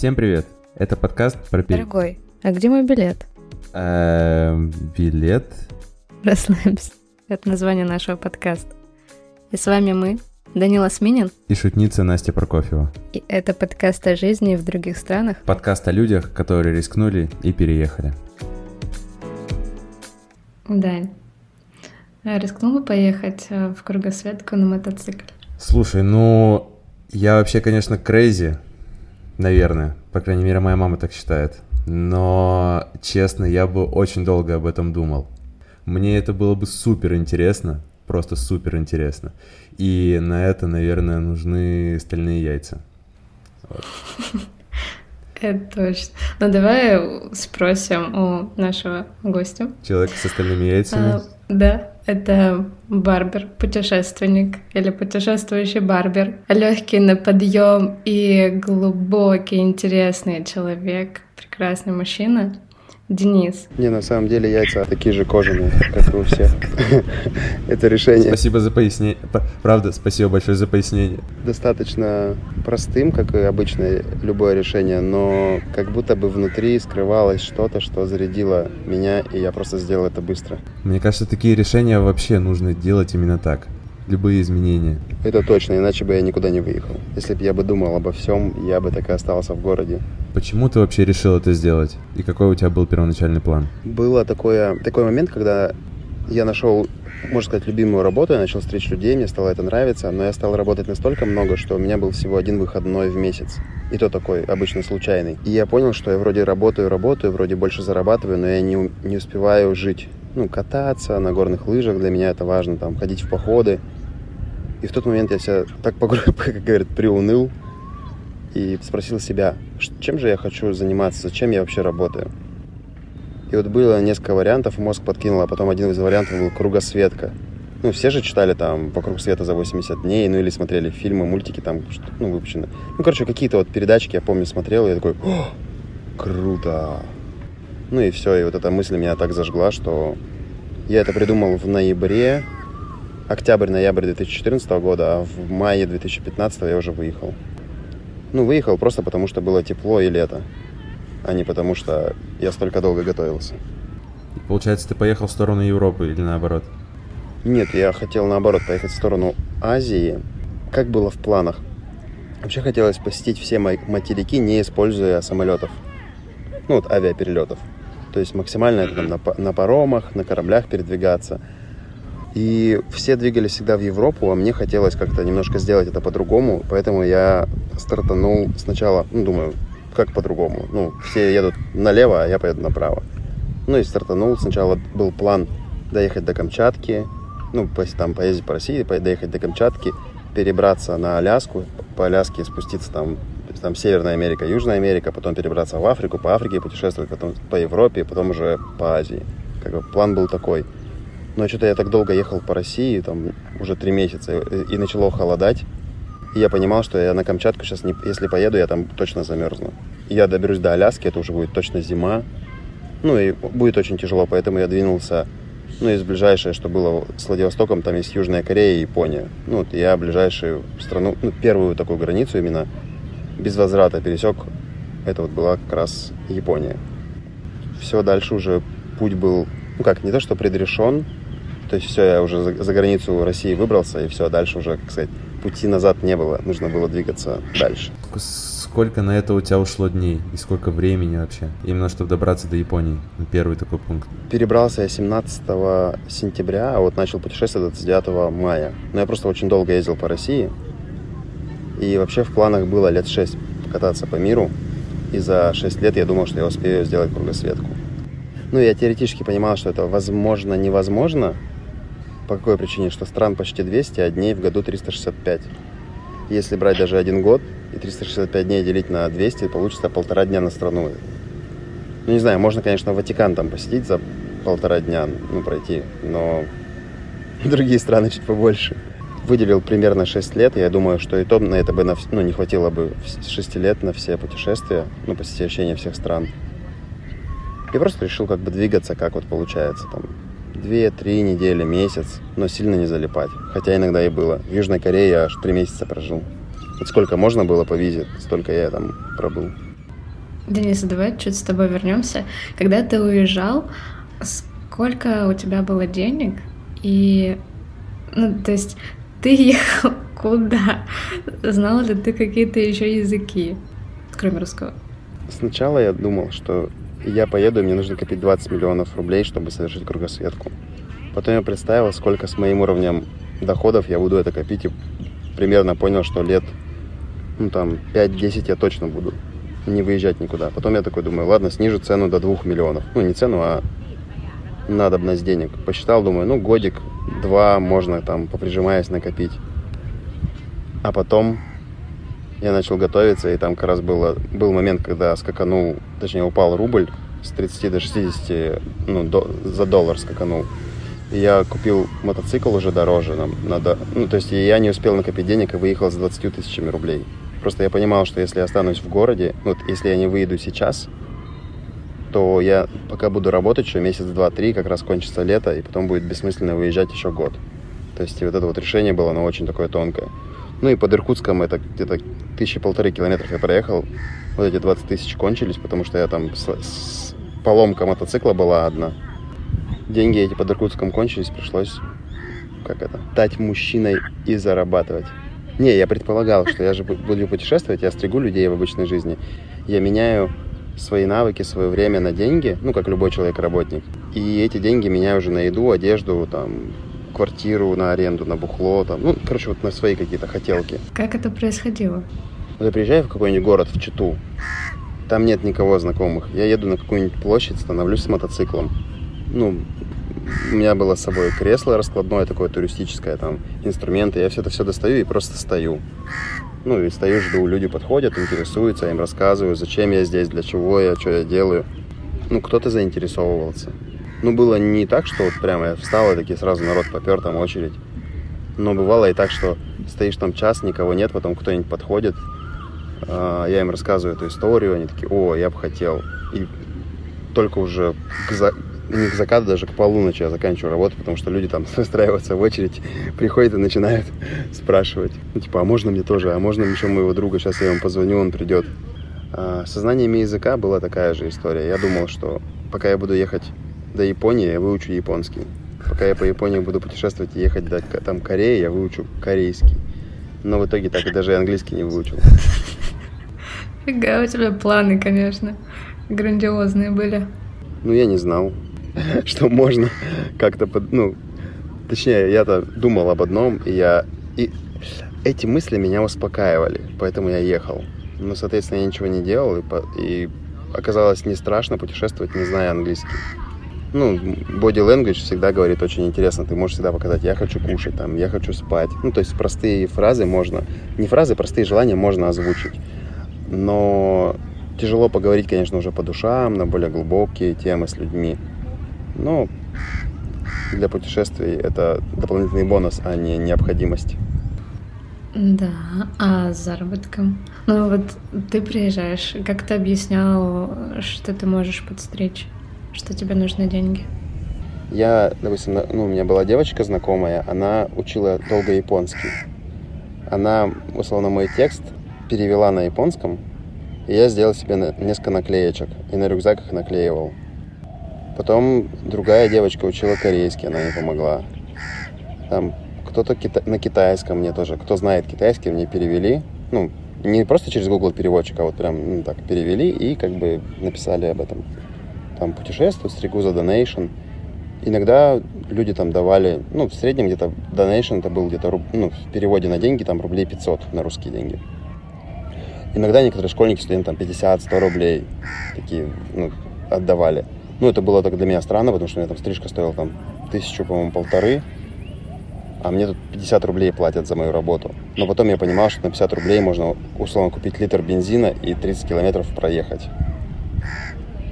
Всем привет! Это подкаст про пере... Дорогой, а где мой билет? Эм, билет? Расслабься. Это название нашего подкаста. И с вами мы, Данила Сминин. И шутница Настя Прокофьева. И это подкаст о жизни в других странах. Подкаст о людях, которые рискнули и переехали. Дань, а рискнул бы поехать э, в кругосветку на мотоцикле? Слушай, ну, я вообще, конечно, крейзи, наверное. По крайней мере, моя мама так считает. Но, честно, я бы очень долго об этом думал. Мне это было бы супер интересно, просто супер интересно. И на это, наверное, нужны стальные яйца. Вот. Это точно. Ну давай спросим у нашего гостя. Человек с остальными яйцами? А, да, это барбер, путешественник или путешествующий барбер. Легкий на подъем и глубокий, интересный человек, прекрасный мужчина. Денис. Не, на самом деле яйца такие же кожаные, как и у всех. Это решение. Спасибо за пояснение. Правда, спасибо большое за пояснение. Достаточно простым, как и обычное любое решение, но как будто бы внутри скрывалось что-то, что зарядило меня, и я просто сделал это быстро. Мне кажется, такие решения вообще нужно делать именно так любые изменения. Это точно, иначе бы я никуда не выехал. Если бы я бы думал обо всем, я бы так и остался в городе. Почему ты вообще решил это сделать? И какой у тебя был первоначальный план? Было такое, такой момент, когда я нашел, можно сказать, любимую работу, я начал встречать людей, мне стало это нравиться, но я стал работать настолько много, что у меня был всего один выходной в месяц. И то такой, обычно случайный. И я понял, что я вроде работаю, работаю, вроде больше зарабатываю, но я не, не успеваю жить. Ну, кататься на горных лыжах, для меня это важно, там, ходить в походы. И в тот момент я себя так, как говорят, приуныл и спросил себя, чем же я хочу заниматься, зачем я вообще работаю. И вот было несколько вариантов, мозг подкинул, а потом один из вариантов был кругосветка. Ну, все же читали там «Вокруг света за 80 дней», ну, или смотрели фильмы, мультики там, ну, выпущены. Ну, короче, какие-то вот передачки, я помню, смотрел, и я такой, О, круто! Ну, и все, и вот эта мысль меня так зажгла, что я это придумал в ноябре октябрь-ноябрь 2014 года, а в мае 2015 я уже выехал. Ну, выехал просто потому, что было тепло и лето, а не потому, что я столько долго готовился. Получается, ты поехал в сторону Европы или наоборот? Нет, я хотел наоборот поехать в сторону Азии. Как было в планах? Вообще хотелось посетить все материки, не используя самолетов. Ну, вот авиаперелетов. То есть максимально это там на, на паромах, на кораблях передвигаться – и все двигались всегда в Европу, а мне хотелось как-то немножко сделать это по-другому, поэтому я стартанул сначала, ну, думаю, как по-другому. Ну, все едут налево, а я поеду направо. Ну и стартанул. Сначала был план доехать до Камчатки, ну, там поездить по России, доехать до Камчатки, перебраться на Аляску, по Аляске спуститься там, там Северная Америка, Южная Америка, потом перебраться в Африку, по Африке путешествовать, потом по Европе, потом уже по Азии. Как бы план был такой – но что-то я так долго ехал по России, там уже три месяца, и начало холодать. И я понимал, что я на Камчатку сейчас, не, если поеду, я там точно замерзну. Я доберусь до Аляски, это уже будет точно зима. Ну и будет очень тяжело, поэтому я двинулся, ну, из ближайшее, что было с Владивостоком, там есть Южная Корея и Япония. Ну, вот я ближайшую страну, ну, первую такую границу именно без возврата пересек. Это вот была как раз Япония. Все, дальше уже путь был, ну как, не то что предрешен, то есть все, я уже за, за границу России выбрался, и все, дальше уже, как сказать, пути назад не было, нужно было двигаться дальше. Сколько на это у тебя ушло дней и сколько времени вообще, именно чтобы добраться до Японии, первый такой пункт? Перебрался я 17 сентября, а вот начал путешествовать 29 мая. Но я просто очень долго ездил по России, и вообще в планах было лет 6 покататься по миру, и за 6 лет я думал, что я успею сделать кругосветку. Ну, я теоретически понимал, что это возможно, невозможно, по какой причине? Что стран почти 200, а дней в году 365. Если брать даже один год и 365 дней делить на 200, получится полтора дня на страну. Ну, не знаю, можно, конечно, Ватикан там посетить за полтора дня, ну, пройти, но другие страны чуть побольше. Выделил примерно 6 лет, я думаю, что и то на это бы на, ну, не хватило бы 6 лет на все путешествия, ну, посещение всех стран. И просто решил как бы двигаться, как вот получается там две-три недели, месяц, но сильно не залипать. Хотя иногда и было. В Южной Корее я аж три месяца прожил. Вот сколько можно было по визе, столько я там пробыл. Денис, давай чуть с тобой вернемся. Когда ты уезжал, сколько у тебя было денег? И, ну, то есть, ты ехал куда? Знал ли ты какие-то еще языки, кроме русского? Сначала я думал, что я поеду, и мне нужно копить 20 миллионов рублей, чтобы совершить кругосветку. Потом я представил, сколько с моим уровнем доходов я буду это копить, и примерно понял, что лет, ну там, 5-10 я точно буду не выезжать никуда. Потом я такой думаю, ладно, снижу цену до 2 миллионов. Ну, не цену, а надобность денег. Посчитал, думаю, ну, годик, два можно там, поприжимаясь, накопить. А потом я начал готовиться, и там как раз было, был момент, когда скаканул, точнее, упал рубль с 30 до 60, ну, до, за доллар скаканул. И я купил мотоцикл уже дороже. Нам надо, ну, то есть я не успел накопить денег и выехал с 20 тысячами рублей. Просто я понимал, что если я останусь в городе, вот если я не выеду сейчас, то я пока буду работать еще месяц, два, три, как раз кончится лето, и потом будет бессмысленно выезжать еще год. То есть вот это вот решение было, оно очень такое тонкое. Ну и под Иркутском это где-то тысячи полторы километров я проехал. Вот эти 20 тысяч кончились, потому что я там с, с поломка мотоцикла была одна. Деньги эти под Иркутском кончились, пришлось, как это, стать мужчиной и зарабатывать. Не, я предполагал, что я же буду путешествовать, я стригу людей в обычной жизни. Я меняю свои навыки, свое время на деньги, ну, как любой человек-работник. И эти деньги меняю уже на еду, одежду, там, квартиру на аренду, на бухло, там, ну, короче, вот на свои какие-то хотелки. Как это происходило? Вот я приезжаю в какой-нибудь город, в Читу, там нет никого знакомых. Я еду на какую-нибудь площадь, становлюсь с мотоциклом. Ну, у меня было с собой кресло раскладное, такое туристическое, там, инструменты. Я все это все достаю и просто стою. Ну, и стою, жду, люди подходят, интересуются, я им рассказываю, зачем я здесь, для чего я, что я делаю. Ну, кто-то заинтересовывался. Ну, было не так, что вот прямо я встал, и такие сразу народ попер, там очередь. Но бывало и так, что стоишь там час, никого нет, потом кто-нибудь подходит, а, я им рассказываю эту историю, они такие, о, я бы хотел. И только уже к, за... не к закату, даже к полуночи я заканчиваю работу, потому что люди там выстраиваются в очередь, приходят и начинают спрашивать. Ну, типа, а можно мне тоже, а можно еще моего друга, сейчас я ему позвоню, он придет. А, со знаниями языка была такая же история. Я думал, что пока я буду ехать до Японии я выучу японский. Пока я по Японии буду путешествовать и ехать до там, Кореи, я выучу корейский. Но в итоге так и даже английский не выучил. Фига, у тебя планы, конечно, грандиозные были. Ну, я не знал, что можно как-то, под, ну, точнее, я-то думал об одном, и я, и эти мысли меня успокаивали, поэтому я ехал. Ну, соответственно, я ничего не делал, и, и оказалось не страшно путешествовать, не зная английский ну, body language всегда говорит очень интересно. Ты можешь всегда показать, я хочу кушать, там, я хочу спать. Ну, то есть простые фразы можно, не фразы, простые желания можно озвучить. Но тяжело поговорить, конечно, уже по душам, на более глубокие темы с людьми. Но для путешествий это дополнительный бонус, а не необходимость. Да, а с заработком? Ну вот ты приезжаешь, как ты объяснял, что ты можешь подстричь? Что тебе нужны деньги? Я, допустим, ну, у меня была девочка знакомая, она учила долго японский. Она, условно, мой текст перевела на японском, и я сделал себе несколько наклеечек, и на рюкзак их наклеивал. Потом другая девочка учила корейский, она мне помогла. Там кто-то кита... на китайском мне тоже, кто знает китайский, мне перевели. Ну, не просто через Google переводчик, а вот прям ну, так перевели и как бы написали об этом там путешествую, стригу за донейшн. Иногда люди там давали, ну, в среднем где-то донейшн это был где-то, ну, в переводе на деньги там рублей 500 на русские деньги. Иногда некоторые школьники, студенты там 50-100 рублей такие, ну, отдавали. Ну, это было так для меня странно, потому что у меня там стрижка стоила там тысячу, по-моему, полторы, а мне тут 50 рублей платят за мою работу. Но потом я понимал, что на 50 рублей можно условно купить литр бензина и 30 километров проехать.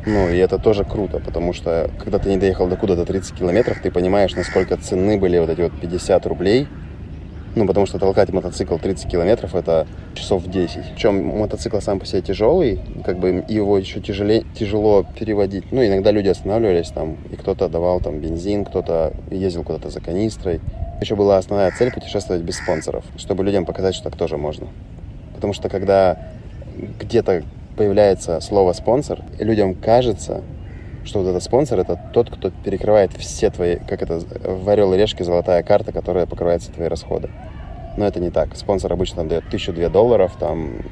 Ну, и это тоже круто, потому что, когда ты не доехал до куда-то 30 километров, ты понимаешь, насколько ценны были вот эти вот 50 рублей. Ну, потому что толкать мотоцикл 30 километров – это часов 10. Причем мотоцикл сам по себе тяжелый, как бы его еще тяжелее, тяжело переводить. Ну, иногда люди останавливались там, и кто-то давал там бензин, кто-то ездил куда-то за канистрой. Еще была основная цель путешествовать без спонсоров, чтобы людям показать, что так тоже можно. Потому что когда где-то появляется слово спонсор, людям кажется, что вот этот спонсор это тот, кто перекрывает все твои, как это, в орел и решке золотая карта, которая покрывает все твои расходы. Но это не так. Спонсор обычно дает тысячу-две долларов, там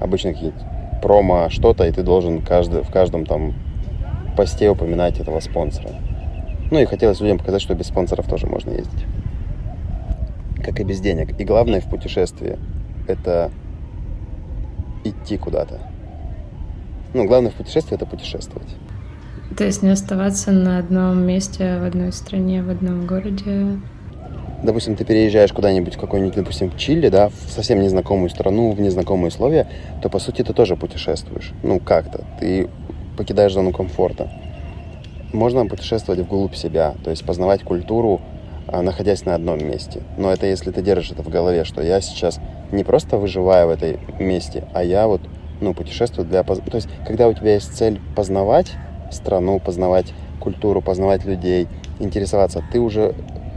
обычно какие-то промо что-то, и ты должен каждый, в каждом там посте упоминать этого спонсора. Ну и хотелось людям показать, что без спонсоров тоже можно ездить. Как и без денег. И главное в путешествии – это идти куда-то. Ну, главное в путешествии – это путешествовать. То есть не оставаться на одном месте, в одной стране, в одном городе? Допустим, ты переезжаешь куда-нибудь в какой-нибудь, допустим, Чили, да, в совсем незнакомую страну, в незнакомые условия, то, по сути, ты тоже путешествуешь. Ну, как-то. Ты покидаешь зону комфорта. Можно путешествовать вглубь себя, то есть познавать культуру, а, находясь на одном месте. Но это если ты держишь это в голове, что я сейчас не просто выживаю в этой месте, а я вот, ну, путешествую для... То есть, когда у тебя есть цель познавать страну, познавать культуру, познавать людей, интересоваться, ты уже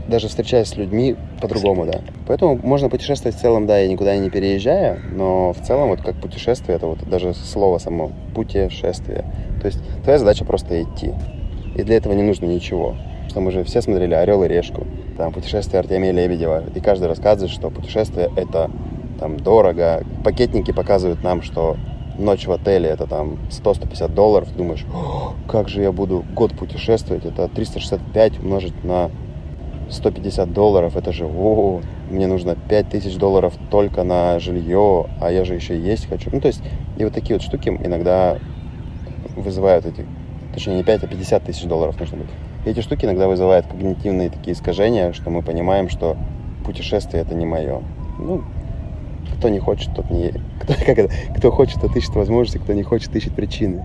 даже встречаясь с людьми по-другому, да. Поэтому можно путешествовать в целом, да, и никуда не переезжая, но в целом вот как путешествие, это вот даже слово само, путешествие. То есть твоя задача просто идти. И для этого не нужно ничего. Что мы же все смотрели «Орел и решку», там «Путешествие Артемия Лебедева», и каждый рассказывает, что путешествие — это там дорого. Пакетники показывают нам, что ночь в отеле это там 100-150 долларов. Думаешь, как же я буду год путешествовать? Это 365 умножить на 150 долларов, это же, о, мне нужно 5000 долларов только на жилье, а я же еще есть хочу. Ну, то есть, и вот такие вот штуки иногда вызывают эти, точнее, не 5, а 50 тысяч долларов нужно быть. И эти штуки иногда вызывают когнитивные такие искажения, что мы понимаем, что путешествие это не мое. Ну, кто не хочет, тот не... Кто, как это? кто хочет, тот ищет возможности, кто не хочет, ищет причины.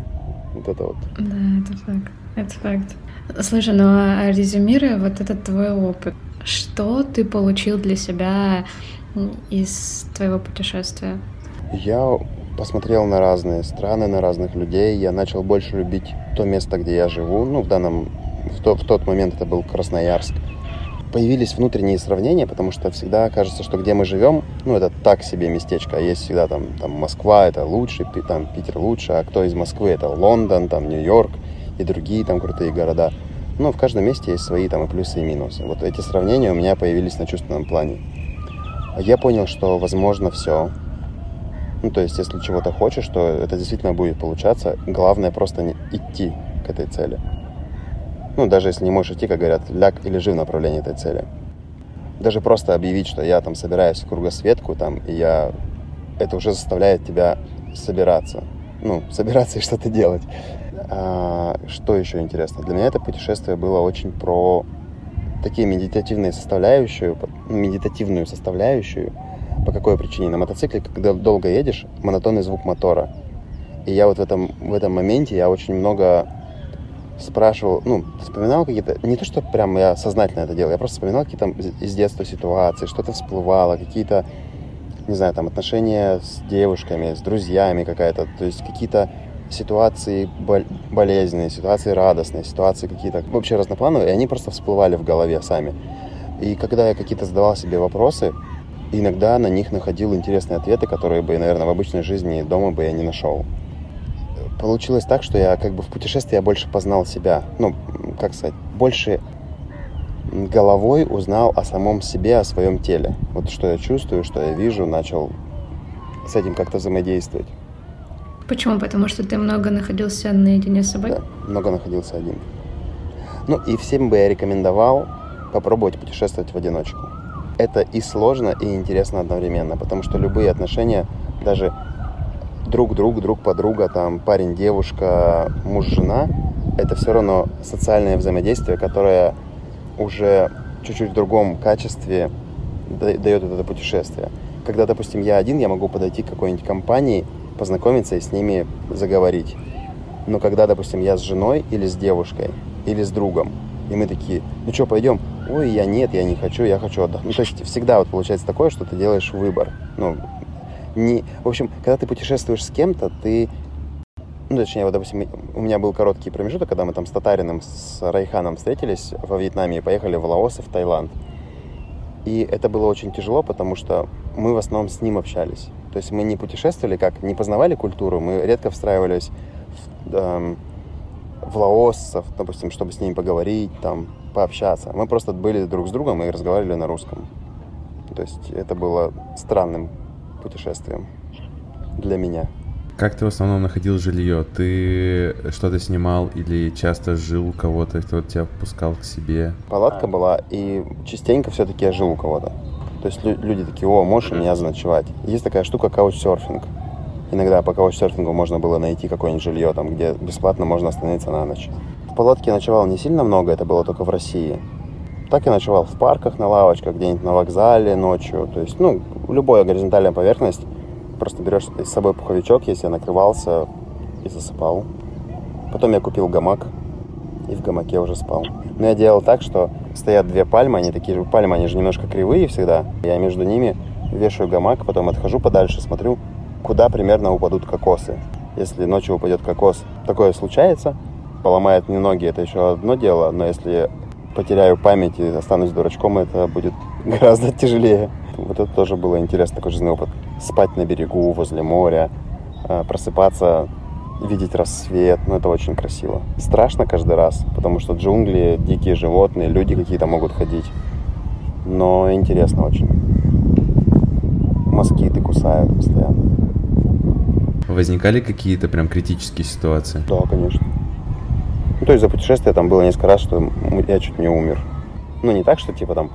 Вот это вот. Да, это факт. Это факт. Слушай, ну а резюмируя вот этот твой опыт, что ты получил для себя из твоего путешествия? Я посмотрел на разные страны, на разных людей. Я начал больше любить то место, где я живу. Ну, в данном, в, то, в тот момент это был Красноярск. Появились внутренние сравнения, потому что всегда кажется, что где мы живем, ну, это так себе местечко. А есть всегда там, там Москва это лучше, там Питер лучше, а кто из Москвы это Лондон, там Нью-Йорк и другие там крутые города. Но в каждом месте есть свои там и плюсы, и минусы. Вот эти сравнения у меня появились на чувственном плане. Я понял, что возможно все. Ну, то есть, если чего-то хочешь, то это действительно будет получаться. Главное просто не идти к этой цели. Ну, даже если не можешь идти, как говорят, ляг и лежи в направлении этой цели. Даже просто объявить, что я там собираюсь в кругосветку, там, и я... Это уже заставляет тебя собираться. Ну, собираться и что-то делать. А, что еще интересно? Для меня это путешествие было очень про такие медитативные составляющие, медитативную составляющую. По какой причине? На мотоцикле, когда долго едешь, монотонный звук мотора. И я вот в этом, в этом моменте я очень много спрашивал, ну, вспоминал какие-то, не то, что прям я сознательно это делал, я просто вспоминал какие-то из детства ситуации, что-то всплывало, какие-то, не знаю, там, отношения с девушками, с друзьями какая-то, то есть какие-то ситуации болезненные, ситуации радостные, ситуации какие-то вообще разноплановые, и они просто всплывали в голове сами. И когда я какие-то задавал себе вопросы, иногда на них находил интересные ответы, которые бы, наверное, в обычной жизни дома бы я не нашел. Получилось так, что я как бы в путешествии я больше познал себя. Ну, как сказать, больше головой узнал о самом себе, о своем теле. Вот что я чувствую, что я вижу, начал с этим как-то взаимодействовать. Почему? Потому что ты много находился наедине с собой? Да, много находился один. Ну и всем бы я рекомендовал попробовать путешествовать в одиночку. Это и сложно, и интересно одновременно, потому что любые отношения, даже друг друг, друг подруга, там парень, девушка, муж, жена, это все равно социальное взаимодействие, которое уже чуть-чуть в другом качестве дает это путешествие. Когда, допустим, я один, я могу подойти к какой-нибудь компании – познакомиться и с ними заговорить. Но когда, допустим, я с женой или с девушкой, или с другом, и мы такие, ну что, пойдем? Ой, я нет, я не хочу, я хочу отдохнуть. Ну, то есть всегда вот получается такое, что ты делаешь выбор. Ну, не... В общем, когда ты путешествуешь с кем-то, ты ну, точнее, вот, допустим, у меня был короткий промежуток, когда мы там с Татариным, с Райханом встретились во Вьетнаме и поехали в Лаос и в Таиланд. И это было очень тяжело, потому что мы в основном с ним общались. То есть мы не путешествовали как, не познавали культуру, мы редко встраивались в, эм, в лаосцев, допустим, чтобы с ними поговорить, там, пообщаться. Мы просто были друг с другом и разговаривали на русском. То есть это было странным путешествием для меня. Как ты в основном находил жилье? Ты что-то снимал или часто жил у кого-то, кто тебя впускал к себе? Палатка была, и частенько все-таки я жил у кого-то. То есть люди такие, о, можешь у меня заночевать. Есть такая штука каучсерфинг. Иногда по каучсерфингу можно было найти какое-нибудь жилье, там, где бесплатно можно остановиться на ночь. В палатке я ночевал не сильно много, это было только в России. Так я ночевал в парках, на лавочках, где-нибудь на вокзале ночью. То есть, ну, любая горизонтальная поверхность Просто берешь с собой пуховичок, если я накрывался и засыпал. Потом я купил гамак и в гамаке уже спал. Но я делал так, что стоят две пальмы, они такие же пальмы, они же немножко кривые всегда. Я между ними вешаю гамак, потом отхожу подальше, смотрю, куда примерно упадут кокосы. Если ночью упадет кокос, такое случается, поломает мне ноги, это еще одно дело, но если потеряю память и останусь дурачком, это будет гораздо тяжелее. Вот это тоже было интересно, такой жизненный опыт. Спать на берегу, возле моря, э, просыпаться, видеть рассвет. Ну, это очень красиво. Страшно каждый раз, потому что джунгли, дикие животные, люди какие-то могут ходить. Но интересно очень. Москиты кусают постоянно. Возникали какие-то прям критические ситуации? Да, конечно. Ну, то есть за путешествие там было несколько раз, что я чуть не умер. Ну, не так, что типа там,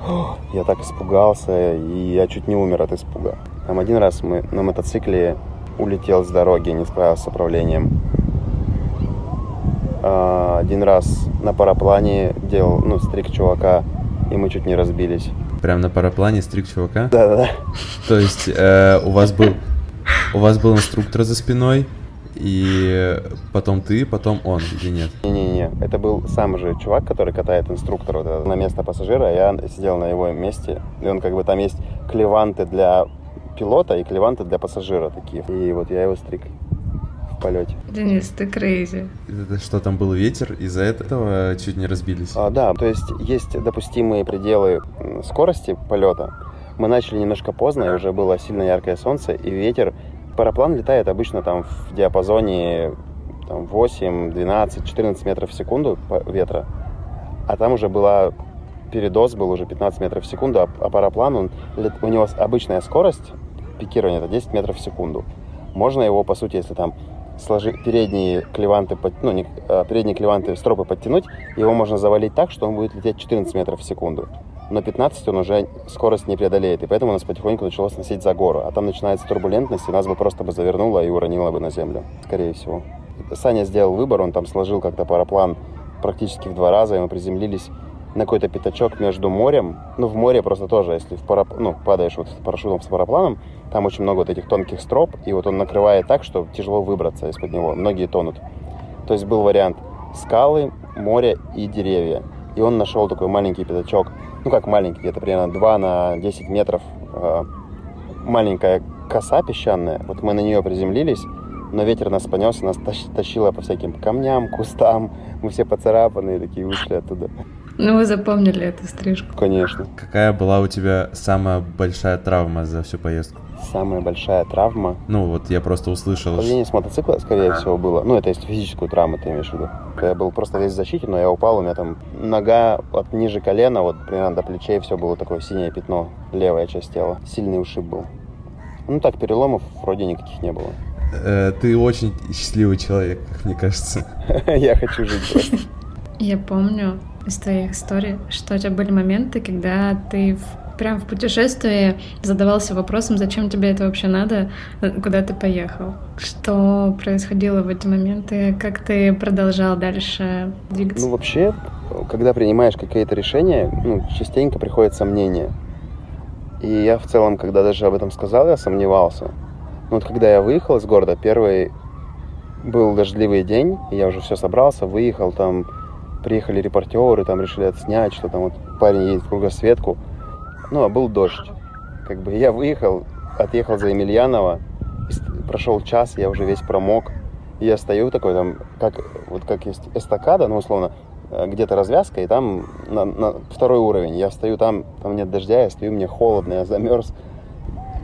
я так испугался, и я чуть не умер от испуга. Там один раз мы на мотоцикле улетел с дороги, не справился с управлением. А, один раз на параплане делал, ну, стрик чувака, и мы чуть не разбились. Прям на параплане стрик чувака? Да-да-да. То есть э, у вас был у вас был инструктор за спиной, и потом ты, потом он, или нет? Не-не-не, это был сам же чувак, который катает инструктора вот на место пассажира, я сидел на его месте, и он как бы там есть клеванты для пилота и клеванты для пассажира такие. И вот я его стриг в полете. Денис, ты крейзи. Это что, там был ветер, из-за этого чуть не разбились? А, да, то есть есть допустимые пределы скорости полета. Мы начали немножко поздно, и уже было сильно яркое солнце, и ветер Параплан летает обычно там в диапазоне там, 8, 12, 14 метров в секунду ветра, а там уже была передоз был уже 15 метров в секунду, а, а параплан, он, у него обычная скорость пикирования это 10 метров в секунду. Можно его, по сути, если там сложить передние клеванты, ну, не, а, передние клеванты стропы подтянуть, его можно завалить так, что он будет лететь 14 метров в секунду но 15 он уже скорость не преодолеет, и поэтому нас потихоньку начало сносить за гору. А там начинается турбулентность, и нас бы просто бы завернуло и уронило бы на землю, скорее всего. Саня сделал выбор, он там сложил как-то параплан практически в два раза, и мы приземлились на какой-то пятачок между морем. Ну, в море просто тоже, если в парап... ну, падаешь вот парашютом с парапланом, там очень много вот этих тонких строп, и вот он накрывает так, что тяжело выбраться из-под него. Многие тонут. То есть был вариант скалы, море и деревья. И он нашел такой маленький пятачок – ну как маленький, где-то примерно 2 на 10 метров, э, маленькая коса песчаная. Вот мы на нее приземлились, но ветер нас понес, нас тащило по всяким камням, кустам. Мы все поцарапанные такие вышли оттуда. Ну, вы запомнили эту стрижку. Конечно. Какая была у тебя самая большая травма за всю поездку? Самая большая травма? Ну, вот я просто услышал... Падение с мотоцикла, скорее а. всего, было. Ну, это если физическую травму ты имеешь в виду. Я был просто весь в защите, но я упал, у меня там нога от ниже колена, вот примерно до плечей все было такое синее пятно, левая часть тела. Сильный ушиб был. Ну так, переломов вроде никаких не было. Э, ты очень счастливый человек, как мне кажется. Я хочу жить просто. Я помню из твоих историй, что у тебя были моменты, когда ты в, прям в путешествии задавался вопросом, зачем тебе это вообще надо, куда ты поехал. Что происходило в эти моменты, как ты продолжал дальше двигаться? Ну, вообще, когда принимаешь какие-то решения, ну, частенько приходят сомнения. И я в целом, когда даже об этом сказал, я сомневался. Но вот когда я выехал из города, первый был дождливый день, и я уже все собрался, выехал там приехали репортеры, там решили отснять, что там вот парень едет в кругосветку. Ну, а был дождь. Как бы я выехал, отъехал за Емельянова, прошел час, я уже весь промок. И я стою такой там, как, вот как есть эстакада, ну, условно, э, где-то развязка, и там на, на второй уровень. Я стою там, там нет дождя, я стою, мне холодно, я замерз.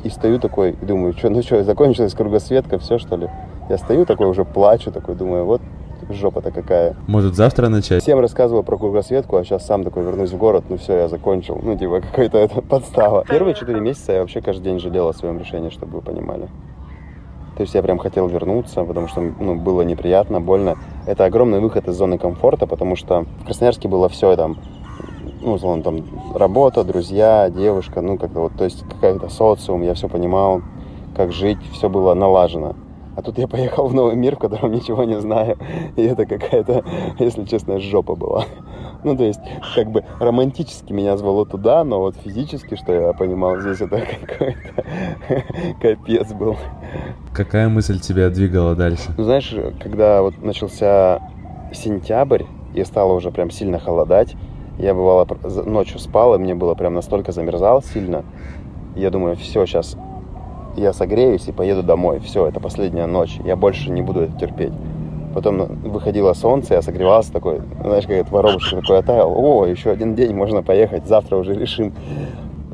И стою такой, и думаю, что, ну что, закончилась кругосветка, все что ли? Я стою такой, уже плачу, такой, думаю, вот жопа-то какая. Может, завтра начать? Всем рассказывал про кругосветку, а сейчас сам такой вернусь в город, ну все, я закончил. Ну, типа, какая-то это подстава. Первые четыре месяца я вообще каждый день жалел о своем решении, чтобы вы понимали. То есть я прям хотел вернуться, потому что ну, было неприятно, больно. Это огромный выход из зоны комфорта, потому что в Красноярске было все там, ну, условно, там, работа, друзья, девушка, ну, как-то вот, то есть какая-то социум, я все понимал, как жить, все было налажено. А тут я поехал в новый мир, в котором ничего не знаю. И это какая-то, если честно, жопа была. Ну, то есть, как бы романтически меня звало туда, но вот физически, что я понимал, здесь это какой-то капец был. Какая мысль тебя двигала дальше? Ну, знаешь, когда вот начался сентябрь, и стало уже прям сильно холодать, я бывало ночью спал, и мне было прям настолько замерзал сильно. Я думаю, все, сейчас я согреюсь и поеду домой. Все, это последняя ночь. Я больше не буду это терпеть. Потом выходило солнце, я согревался такой, знаешь, как это воробушек такой оттаял. О, еще один день, можно поехать, завтра уже решим.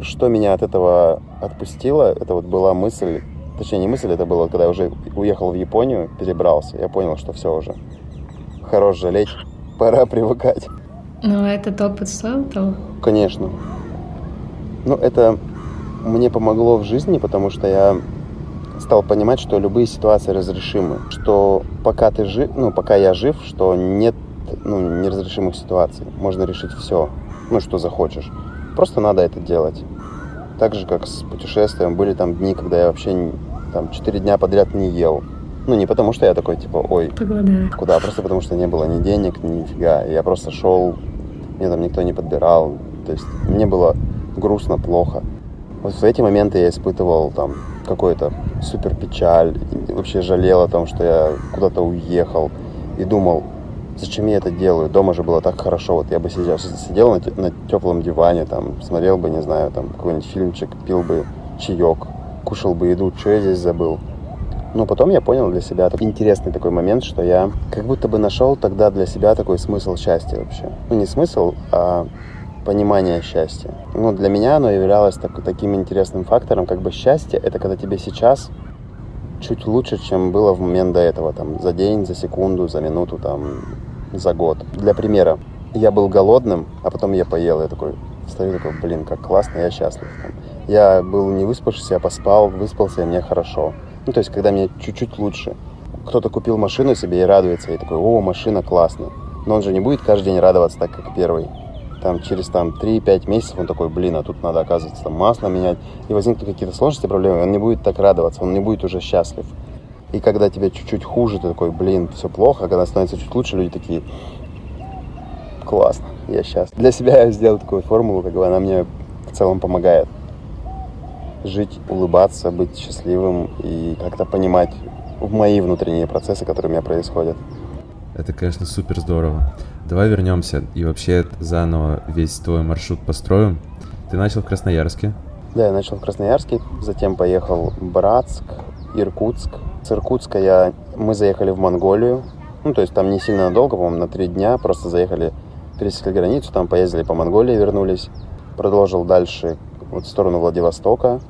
Что меня от этого отпустило, это вот была мысль, точнее не мысль, это было, когда я уже уехал в Японию, перебрался, я понял, что все уже, хорош жалеть, пора привыкать. Но этот опыт стоил того? Конечно. Ну, это мне помогло в жизни, потому что я стал понимать, что любые ситуации разрешимы, что пока ты жив, ну, пока я жив, что нет ну, неразрешимых ситуаций. Можно решить все, ну, что захочешь. Просто надо это делать. Так же, как с путешествием. Были там дни, когда я вообще там четыре дня подряд не ел. Ну, не потому что я такой, типа, ой, Погода. куда, а просто потому что не было ни денег, ни нифига. Я просто шел, мне там никто не подбирал. То есть мне было грустно, плохо. Вот в эти моменты я испытывал там какой-то супер печаль, вообще жалел о том, что я куда-то уехал и думал, зачем я это делаю? Дома же было так хорошо, вот я бы сидел, сидел на, на теплом диване, там, смотрел бы, не знаю, там, какой-нибудь фильмчик, пил бы чаек, кушал бы еду, что я здесь забыл? Но потом я понял для себя такой интересный такой момент, что я как будто бы нашел тогда для себя такой смысл счастья вообще. Ну, не смысл, а понимание счастья. Ну, для меня оно являлось так, таким интересным фактором, как бы счастье — это когда тебе сейчас чуть лучше, чем было в момент до этого, там, за день, за секунду, за минуту, там, за год. Для примера, я был голодным, а потом я поел, я такой, стою такой, блин, как классно, я счастлив. Там. Я был не выспавшийся, я поспал, выспался, и мне хорошо. Ну, то есть, когда мне чуть-чуть лучше. Кто-то купил машину себе и радуется, и такой, о, машина классная. Но он же не будет каждый день радоваться так, как первый там через там 3-5 месяцев он такой, блин, а тут надо, оказывается, там масло менять, и возникнут какие-то сложности, проблемы, он не будет так радоваться, он не будет уже счастлив. И когда тебе чуть-чуть хуже, ты такой, блин, все плохо, а когда становится чуть лучше, люди такие, классно, я счастлив. Для себя я сделал такую формулу, как бы она мне в целом помогает жить, улыбаться, быть счастливым и как-то понимать мои внутренние процессы, которые у меня происходят. Это, конечно, супер здорово. Давай вернемся и вообще заново весь твой маршрут построим. Ты начал в Красноярске. Да, я начал в Красноярске, затем поехал Братск, Иркутск. С Иркутска я, мы заехали в Монголию. Ну, то есть там не сильно надолго, по-моему, на три дня. Просто заехали, пересекли границу, там поездили по Монголии, вернулись. Продолжил дальше вот в сторону Владивостока.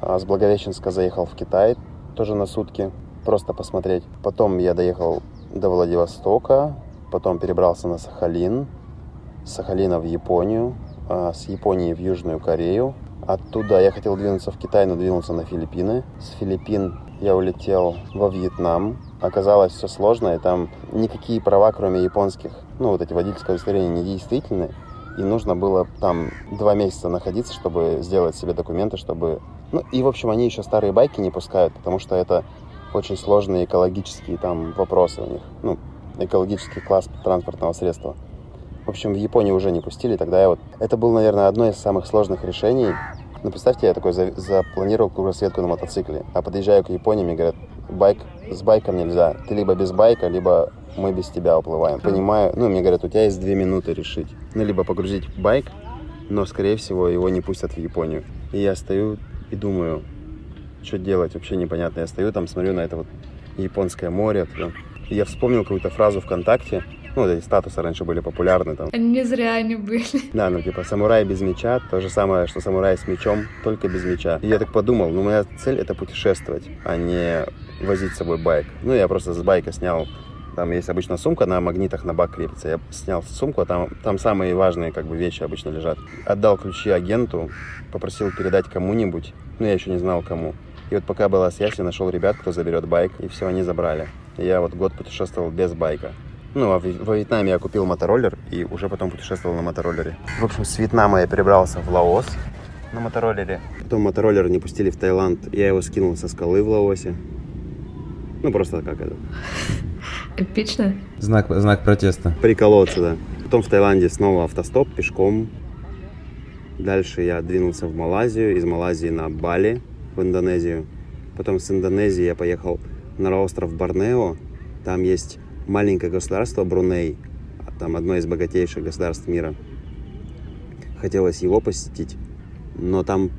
А с Благовещенска заехал в Китай, тоже на сутки, просто посмотреть. Потом я доехал до Владивостока, потом перебрался на Сахалин, с Сахалина в Японию, а с Японии в Южную Корею. Оттуда я хотел двинуться в Китай, но двинулся на Филиппины. С Филиппин я улетел во Вьетнам. Оказалось все сложно, и там никакие права, кроме японских, ну вот эти водительские удостоверения, не действительны. И нужно было там два месяца находиться, чтобы сделать себе документы, чтобы... Ну и, в общем, они еще старые байки не пускают, потому что это очень сложные экологические там вопросы у них. Ну, экологический класс транспортного средства. В общем, в Японии уже не пустили, тогда я вот... Это было, наверное, одно из самых сложных решений. Ну, представьте, я такой за... запланировал кругосветку на мотоцикле, а подъезжаю к Японии, мне говорят, байк, с байком нельзя. Ты либо без байка, либо мы без тебя уплываем. Понимаю, ну, мне говорят, у тебя есть две минуты решить. Ну, либо погрузить байк, но, скорее всего, его не пустят в Японию. И я стою и думаю, что делать, вообще непонятно. Я стою там, смотрю на это вот японское море. Я вспомнил какую-то фразу ВКонтакте, Ну, эти статусы раньше были популярны там. Не зря они были. Да, ну типа самурай без меча, то же самое, что самурай с мечом, только без меча. И я так подумал, ну моя цель это путешествовать, а не возить с собой байк. Ну, я просто с байка снял там есть обычно сумка на магнитах на бак крепится. Я снял сумку, а там, там самые важные как бы вещи обычно лежат. Отдал ключи агенту, попросил передать кому-нибудь. Ну, я еще не знал кому. И вот пока была связь, я нашел ребят, кто заберет байк, и все, они забрали. Я вот год путешествовал без байка. Ну, а во Вьетнаме я купил мотороллер и уже потом путешествовал на мотороллере. В общем, с Вьетнама я перебрался в Лаос на мотороллере. Потом мотороллер не пустили в Таиланд. Я его скинул со скалы в Лаосе. Ну, просто как это. Эпично. Знак, знак протеста. Приколоться, да. Потом в Таиланде снова автостоп пешком. Дальше я двинулся в Малайзию, из Малайзии на Бали, в Индонезию. Потом с Индонезии я поехал на остров Борнео. Там есть маленькое государство Бруней, там одно из богатейших государств мира. Хотелось его посетить, но там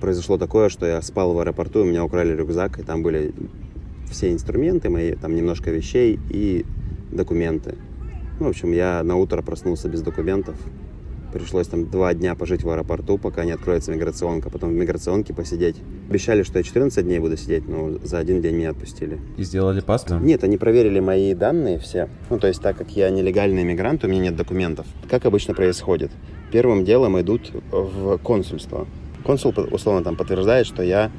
произошло такое, что я спал в аэропорту, у меня украли рюкзак, и там были все инструменты мои, там немножко вещей и документы. Ну, в общем, я на утро проснулся без документов. Пришлось там два дня пожить в аэропорту, пока не откроется миграционка, потом в миграционке посидеть. Обещали, что я 14 дней буду сидеть, но за один день меня отпустили. И сделали паспорт? Нет, они проверили мои данные все. Ну, то есть, так как я нелегальный мигрант, у меня нет документов. Как обычно происходит? Первым делом идут в консульство. Консул, условно, там подтверждает, что я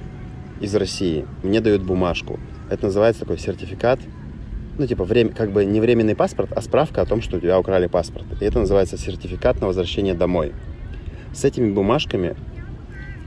из России. Мне дают бумажку. Это называется такой сертификат, ну, типа, время, как бы не временный паспорт, а справка о том, что у тебя украли паспорт. И это называется сертификат на возвращение домой. С этими бумажками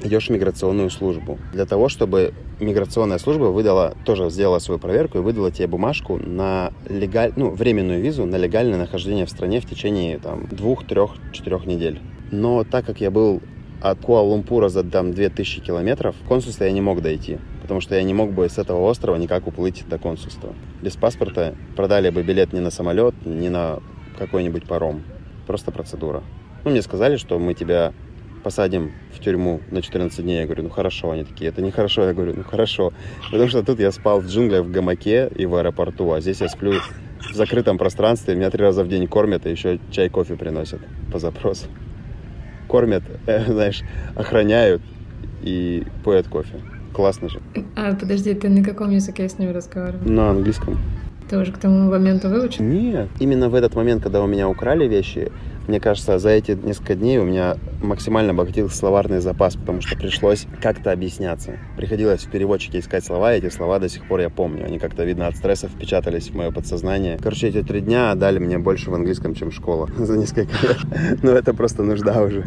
идешь в миграционную службу. Для того, чтобы миграционная служба выдала, тоже сделала свою проверку и выдала тебе бумажку на легаль, ну, временную визу на легальное нахождение в стране в течение там, двух, трех, четырех недель. Но так как я был от Куала-Лумпура за там 2000 километров, в консульство я не мог дойти потому что я не мог бы с этого острова никак уплыть до консульства. Без паспорта продали бы билет не на самолет, не на какой-нибудь паром. Просто процедура. Ну, мне сказали, что мы тебя посадим в тюрьму на 14 дней. Я говорю, ну хорошо. Они такие, это нехорошо. Я говорю, ну хорошо. Потому что тут я спал в джунглях, в гамаке и в аэропорту, а здесь я сплю в закрытом пространстве. Меня три раза в день кормят, и еще чай, кофе приносят по запросу. Кормят, э, знаешь, охраняют и поят кофе. Классно же. А, подожди, ты на каком языке с ними разговаривал? На английском. Ты уже к тому моменту выучил? Нет. Именно в этот момент, когда у меня украли вещи, мне кажется, за эти несколько дней у меня максимально обогатился словарный запас, потому что пришлось как-то объясняться. Приходилось в переводчике искать слова, и эти слова до сих пор я помню. Они как-то, видно, от стресса впечатались в мое подсознание. Короче, эти три дня дали мне больше в английском, чем школа за несколько лет. Но это просто нужда уже.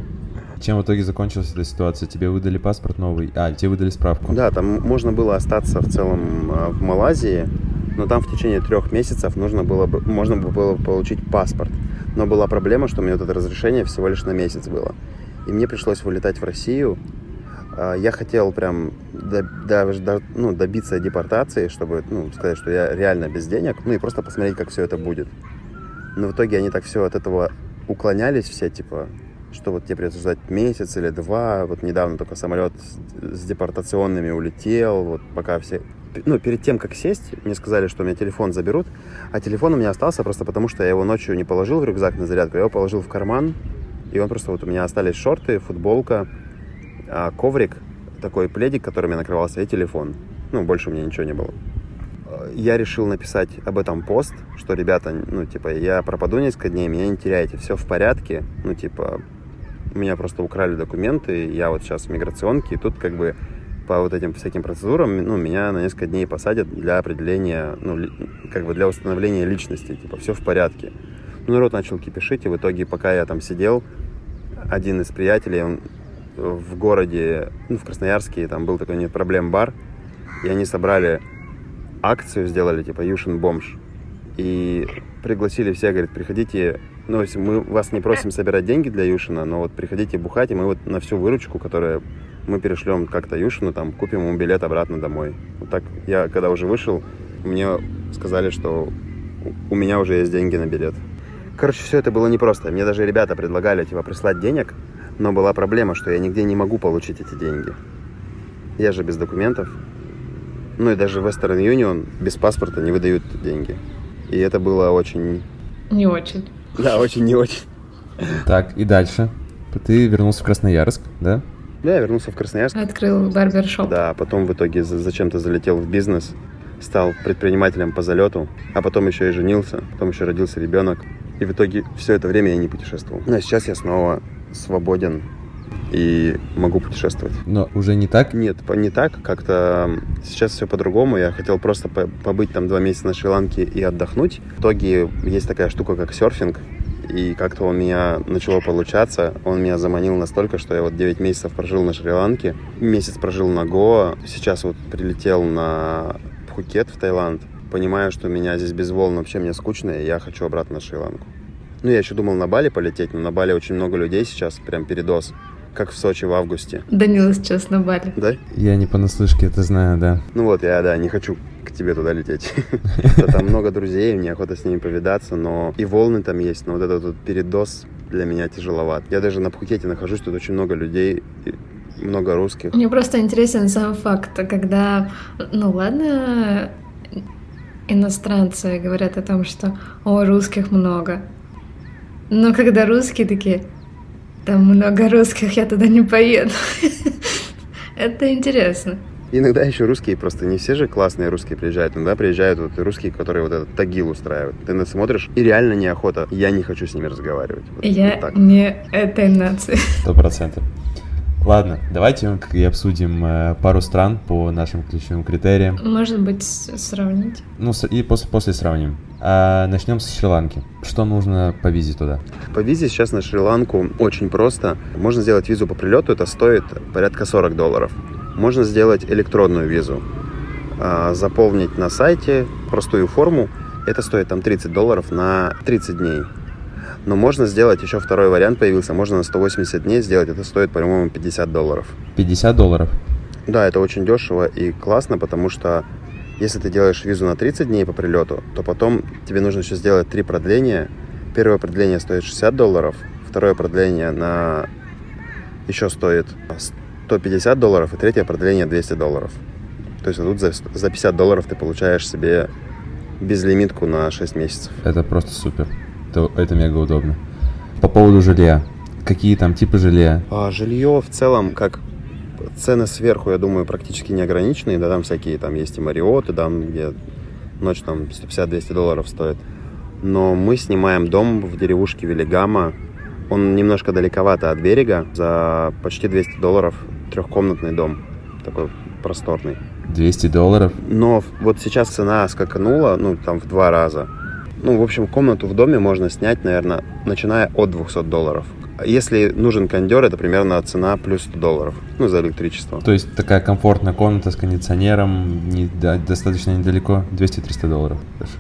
Чем в итоге закончилась эта ситуация? Тебе выдали паспорт новый? А, тебе выдали справку? Да, там можно было остаться в целом а, в Малайзии, но там в течение трех месяцев нужно было бы, можно было получить паспорт. Но была проблема, что у меня вот это разрешение всего лишь на месяц было. И мне пришлось вылетать в Россию. А, я хотел прям до, ну, добиться депортации, чтобы ну, сказать, что я реально без денег, ну и просто посмотреть, как все это будет. Но в итоге они так все от этого уклонялись все, типа, что вот тебе придется ждать месяц или два. Вот недавно только самолет с депортационными улетел, вот пока все... Ну, перед тем, как сесть, мне сказали, что у меня телефон заберут, а телефон у меня остался просто потому, что я его ночью не положил в рюкзак на зарядку, я его положил в карман, и он просто вот у меня остались шорты, футболка, а, коврик, такой пледик, которым я накрывался, и телефон. Ну, больше у меня ничего не было. Я решил написать об этом пост, что, ребята, ну, типа, я пропаду несколько дней, меня не теряйте, все в порядке, ну, типа, у меня просто украли документы, я вот сейчас в миграционке, и тут как бы по вот этим всяким процедурам, ну, меня на несколько дней посадят для определения, ну, как бы для установления личности, типа, все в порядке. Ну, народ начал кипишить, и в итоге, пока я там сидел, один из приятелей, он в городе, ну, в Красноярске, там был такой нет проблем бар, и они собрали акцию, сделали, типа, Юшин бомж, и пригласили всех, говорит, приходите ну, если мы вас не просим собирать деньги для Юшина, но вот приходите бухать, и мы вот на всю выручку, которую мы перешлем как-то Юшину, там, купим ему билет обратно домой. Вот так я, когда уже вышел, мне сказали, что у меня уже есть деньги на билет. Короче, все это было непросто. Мне даже ребята предлагали, типа, прислать денег, но была проблема, что я нигде не могу получить эти деньги. Я же без документов. Ну и даже Western Union без паспорта не выдают деньги. И это было очень Не очень. Да, очень не очень. Так, и дальше. Ты вернулся в Красноярск, да? Да, я вернулся в Красноярск. Открыл барбершоп. Да, потом в итоге за- зачем-то залетел в бизнес, стал предпринимателем по залету, а потом еще и женился, потом еще родился ребенок. И в итоге все это время я не путешествовал. Но сейчас я снова свободен и могу путешествовать. Но уже не так? Нет, не так. Как-то сейчас все по-другому. Я хотел просто по- побыть там два месяца на Шри-Ланке и отдохнуть. В итоге есть такая штука, как серфинг. И как-то у меня начало получаться. Он меня заманил настолько, что я вот 9 месяцев прожил на Шри-Ланке. Месяц прожил на Гоа. Сейчас вот прилетел на Пхукет в Таиланд. Понимаю, что меня здесь без волн вообще мне скучно, и я хочу обратно на Шри-Ланку. Ну, я еще думал на Бали полететь, но на Бали очень много людей сейчас, прям передоз. Как в Сочи в августе. Данила сейчас на Бали. Да? Я не понаслышке это знаю, да. Ну вот, я, да, не хочу к тебе туда лететь. Там много друзей, мне охота с ними повидаться, но и волны там есть, но вот этот вот передоз для меня тяжеловат. Я даже на Пхукете нахожусь, тут очень много людей, много русских. Мне просто интересен сам факт, когда, ну ладно, иностранцы говорят о том, что о, русских много. Но когда русские такие, там много русских, я туда не поеду. Это интересно. Иногда еще русские, просто не все же классные русские приезжают. Иногда приезжают вот русские, которые вот этот тагил устраивают. Ты на смотришь, и реально неохота. Я не хочу с ними разговаривать. Вот- Я вот так. не этой нации. Сто процентов. Ладно, давайте и обсудим э, пару стран по нашим ключевым критериям. Может быть, сравнить? Ну, и после, после сравним. А, начнем с Шри-Ланки. Что нужно по визе туда? По визе сейчас на Шри-Ланку очень просто. Можно сделать визу по прилету, это стоит порядка 40 долларов. Можно сделать электронную визу, а, заполнить на сайте простую форму. Это стоит там 30 долларов на 30 дней. Но можно сделать, еще второй вариант появился, можно на 180 дней сделать, это стоит, по-моему, 50 долларов. 50 долларов. Да, это очень дешево и классно, потому что если ты делаешь визу на 30 дней по прилету, то потом тебе нужно еще сделать три продления. Первое продление стоит 60 долларов, второе продление на еще стоит 150 долларов, и третье продление 200 долларов. То есть тут за, за 50 долларов ты получаешь себе безлимитку на 6 месяцев. Это просто супер. Это, это мега удобно. По поводу жилья. Какие там типы жилья? А жилье в целом, как цены сверху, я думаю, практически не ограниченные. Да, там всякие, там есть и Мариоты, там, где ночь там 150-200 долларов стоит. Но мы снимаем дом в деревушке Велигама. Он немножко далековато от берега. За почти 200 долларов трехкомнатный дом. Такой просторный. 200 долларов? Но вот сейчас цена скаканула, ну, там в два раза. Ну, в общем, комнату в доме можно снять, наверное, начиная от 200 долларов. Если нужен кондер, это примерно цена плюс 100 долларов, ну, за электричество. То есть такая комфортная комната с кондиционером, не, да, достаточно недалеко, 200-300 долларов. Хорошо.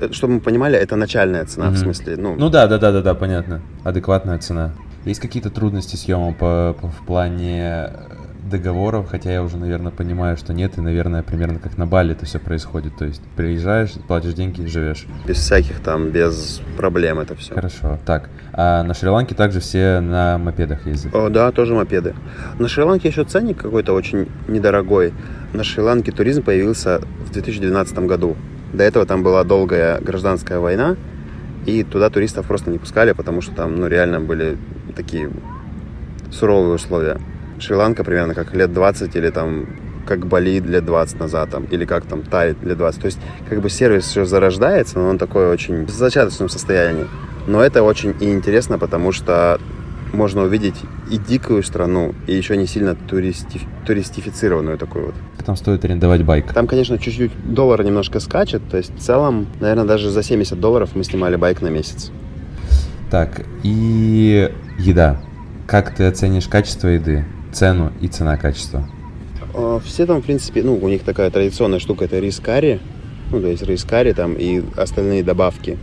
Э, Чтобы мы понимали, это начальная цена, Мгм. в смысле, ну, Ну да, да, да, да, да, понятно. Адекватная цена. Есть какие-то трудности съема по, по- в плане э, договоров, хотя я уже, наверное, понимаю, что нет, и, наверное, примерно как на Бали это все происходит. То есть приезжаешь, платишь деньги и живешь. без всяких там, без проблем это все. Хорошо. Так, а на Шри-Ланке также все на мопедах ездят. О, да, тоже мопеды. На Шри-Ланке еще ценник какой-то очень недорогой. На Шри-Ланке туризм появился в 2012 году. До этого там была долгая гражданская война, и туда туристов просто не пускали, потому что там, ну, реально были такие суровые условия. Шри-Ланка примерно как лет 20 или там как Бали лет 20 назад, там, или как там Тай лет 20. То есть, как бы сервис все зарождается, но он такой очень в зачаточном состоянии. Но это очень и интересно, потому что можно увидеть и дикую страну, и еще не сильно туристи- туристифицированную такую вот. Там стоит арендовать байк. Там, конечно, чуть-чуть доллар немножко скачет, то есть в целом, наверное, даже за 70 долларов мы снимали байк на месяц. Так, и еда. Как ты оценишь качество еды, цену и цена-качество? А, Все там, в принципе, ну, у них такая традиционная штука, это рис карри, ну, то есть рис карри там и остальные добавки.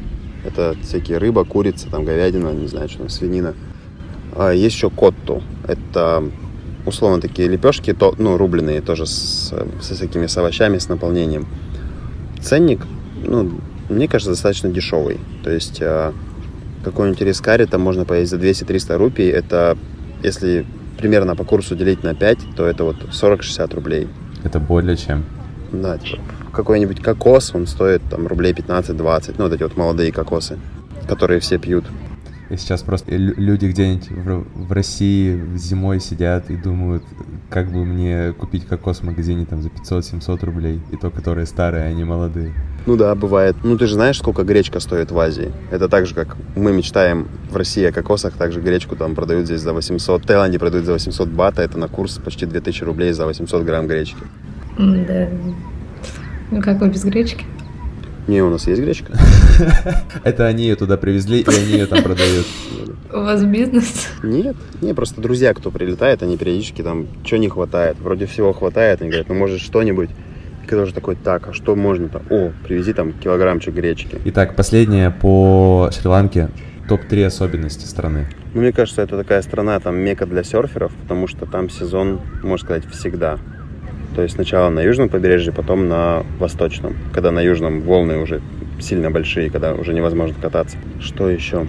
Это всякие рыба, курица, там говядина, не знаю, что там, свинина. А есть еще котту. Это условно такие лепешки, то, ну, рубленые тоже с, со всякими с овощами, с наполнением. Ценник, ну, мне кажется, достаточно дешевый. То есть а, какой-нибудь рис карри там можно поесть за 200-300 рупий. Это, если примерно по курсу делить на 5, то это вот 40-60 рублей. Это более чем. Да, типа какой-нибудь кокос, он стоит там рублей 15-20. Ну, вот эти вот молодые кокосы, которые все пьют. И сейчас просто люди где-нибудь в, в России зимой сидят и думают, как бы мне купить кокос в магазине там за 500-700 рублей, и то, которые старые, а не молодые. Ну да, бывает. Ну ты же знаешь, сколько гречка стоит в Азии. Это так же, как мы мечтаем в России о кокосах, также гречку там продают здесь за 800. В Таиланде продают за 800 бата, это на курс почти 2000 рублей за 800 грамм гречки. Да. Ну как вы без гречки? Не, у нас есть гречка. Это они ее туда привезли, и они ее там продают. У вас бизнес? Нет, не, просто друзья, кто прилетает, они периодически там, что не хватает, вроде всего хватает, они говорят, ну может что-нибудь. Когда уже такой, так, а что можно-то? О, привези там килограммчик гречки. Итак, последнее по Шри-Ланке. Топ-3 особенности страны. Ну, мне кажется, это такая страна, там, мека для серферов, потому что там сезон, можно сказать, всегда. То есть сначала на южном побережье, потом на восточном. Когда на южном волны уже сильно большие, когда уже невозможно кататься. Что еще?